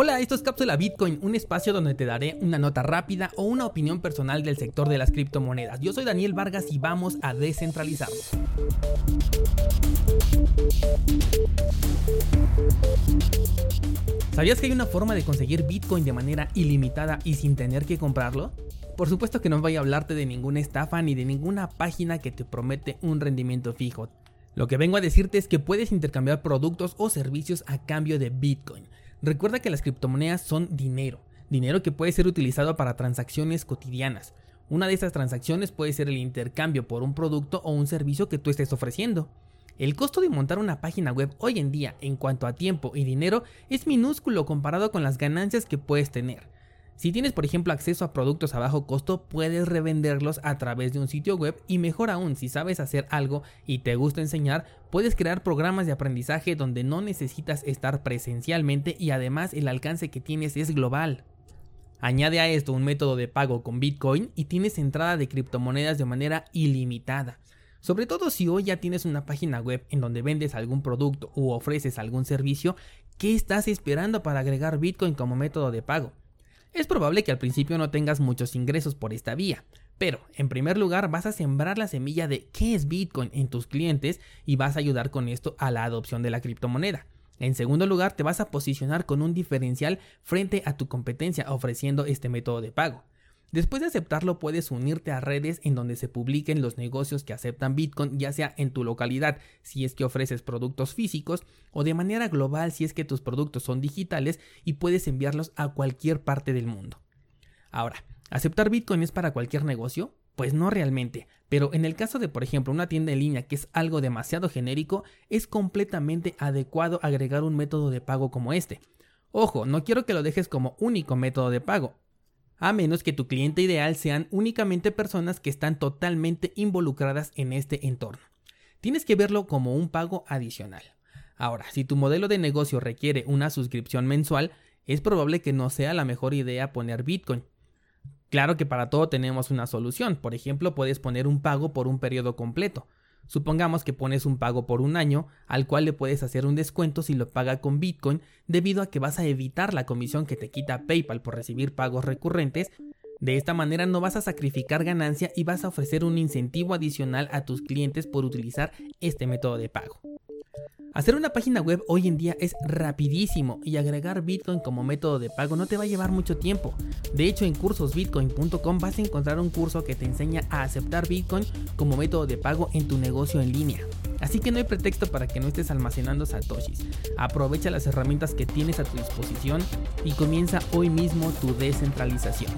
Hola, esto es Cápsula Bitcoin, un espacio donde te daré una nota rápida o una opinión personal del sector de las criptomonedas. Yo soy Daniel Vargas y vamos a descentralizarnos. ¿Sabías que hay una forma de conseguir Bitcoin de manera ilimitada y sin tener que comprarlo? Por supuesto que no voy a hablarte de ninguna estafa ni de ninguna página que te promete un rendimiento fijo. Lo que vengo a decirte es que puedes intercambiar productos o servicios a cambio de Bitcoin. Recuerda que las criptomonedas son dinero, dinero que puede ser utilizado para transacciones cotidianas. Una de esas transacciones puede ser el intercambio por un producto o un servicio que tú estés ofreciendo. El costo de montar una página web hoy en día en cuanto a tiempo y dinero es minúsculo comparado con las ganancias que puedes tener. Si tienes por ejemplo acceso a productos a bajo costo, puedes revenderlos a través de un sitio web y mejor aún, si sabes hacer algo y te gusta enseñar, puedes crear programas de aprendizaje donde no necesitas estar presencialmente y además el alcance que tienes es global. Añade a esto un método de pago con Bitcoin y tienes entrada de criptomonedas de manera ilimitada. Sobre todo si hoy ya tienes una página web en donde vendes algún producto u ofreces algún servicio, ¿qué estás esperando para agregar Bitcoin como método de pago? Es probable que al principio no tengas muchos ingresos por esta vía, pero en primer lugar vas a sembrar la semilla de qué es Bitcoin en tus clientes y vas a ayudar con esto a la adopción de la criptomoneda. En segundo lugar, te vas a posicionar con un diferencial frente a tu competencia ofreciendo este método de pago. Después de aceptarlo puedes unirte a redes en donde se publiquen los negocios que aceptan Bitcoin, ya sea en tu localidad si es que ofreces productos físicos o de manera global si es que tus productos son digitales y puedes enviarlos a cualquier parte del mundo. Ahora, ¿aceptar Bitcoin es para cualquier negocio? Pues no realmente, pero en el caso de por ejemplo una tienda en línea que es algo demasiado genérico, es completamente adecuado agregar un método de pago como este. Ojo, no quiero que lo dejes como único método de pago, a menos que tu cliente ideal sean únicamente personas que están totalmente involucradas en este entorno. Tienes que verlo como un pago adicional. Ahora, si tu modelo de negocio requiere una suscripción mensual, es probable que no sea la mejor idea poner Bitcoin. Claro que para todo tenemos una solución, por ejemplo puedes poner un pago por un periodo completo, Supongamos que pones un pago por un año, al cual le puedes hacer un descuento si lo paga con Bitcoin, debido a que vas a evitar la comisión que te quita PayPal por recibir pagos recurrentes. De esta manera no vas a sacrificar ganancia y vas a ofrecer un incentivo adicional a tus clientes por utilizar este método de pago. Hacer una página web hoy en día es rapidísimo y agregar Bitcoin como método de pago no te va a llevar mucho tiempo. De hecho, en cursosbitcoin.com vas a encontrar un curso que te enseña a aceptar Bitcoin como método de pago en tu negocio en línea. Así que no hay pretexto para que no estés almacenando satoshis. Aprovecha las herramientas que tienes a tu disposición y comienza hoy mismo tu descentralización.